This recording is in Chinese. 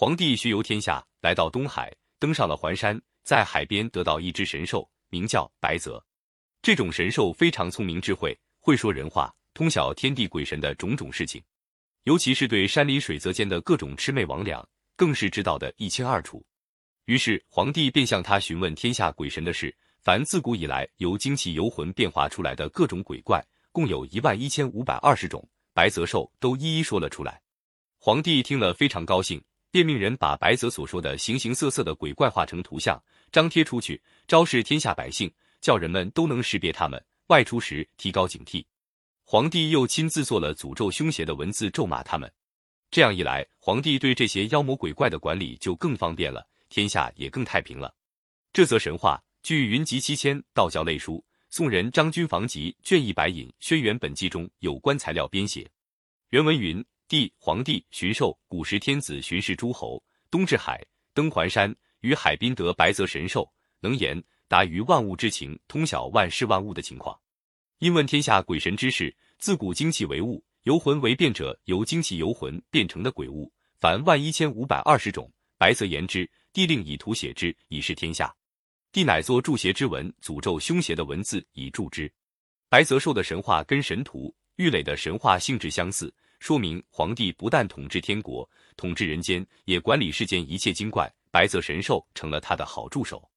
皇帝巡游天下，来到东海，登上了环山，在海边得到一只神兽，名叫白泽。这种神兽非常聪明智慧，会说人话，通晓天地鬼神的种种事情，尤其是对山里水泽间的各种魑魅魍魉，更是知道的一清二楚。于是皇帝便向他询问天下鬼神的事，凡自古以来由精气游魂变化出来的各种鬼怪，共有一万一千五百二十种，白泽兽都一一说了出来。皇帝听了非常高兴。便命人把白泽所说的形形色色的鬼怪画成图像，张贴出去，昭示天下百姓，叫人们都能识别他们，外出时提高警惕。皇帝又亲自做了诅咒凶邪的文字，咒骂他们。这样一来，皇帝对这些妖魔鬼怪的管理就更方便了，天下也更太平了。这则神话据《云集七千》道教类书《宋人张君房集》卷一百引《轩辕本纪》中有关材料编写，原文云。帝皇帝巡狩，古时天子巡视诸侯，东至海，登环山，于海滨得白泽神兽，能言达于万物之情，通晓万事万物的情况。因问天下鬼神之事，自古精气为物，游魂为变者，由精气游魂变成的鬼物，凡万一千五百二十种。白泽言之，帝令以图写之，以示天下。帝乃作助邪之文，诅咒凶邪的文字以助之。白泽兽的神话跟神图、玉垒的神话性质相似。说明皇帝不但统治天国，统治人间，也管理世间一切精怪。白泽神兽成了他的好助手。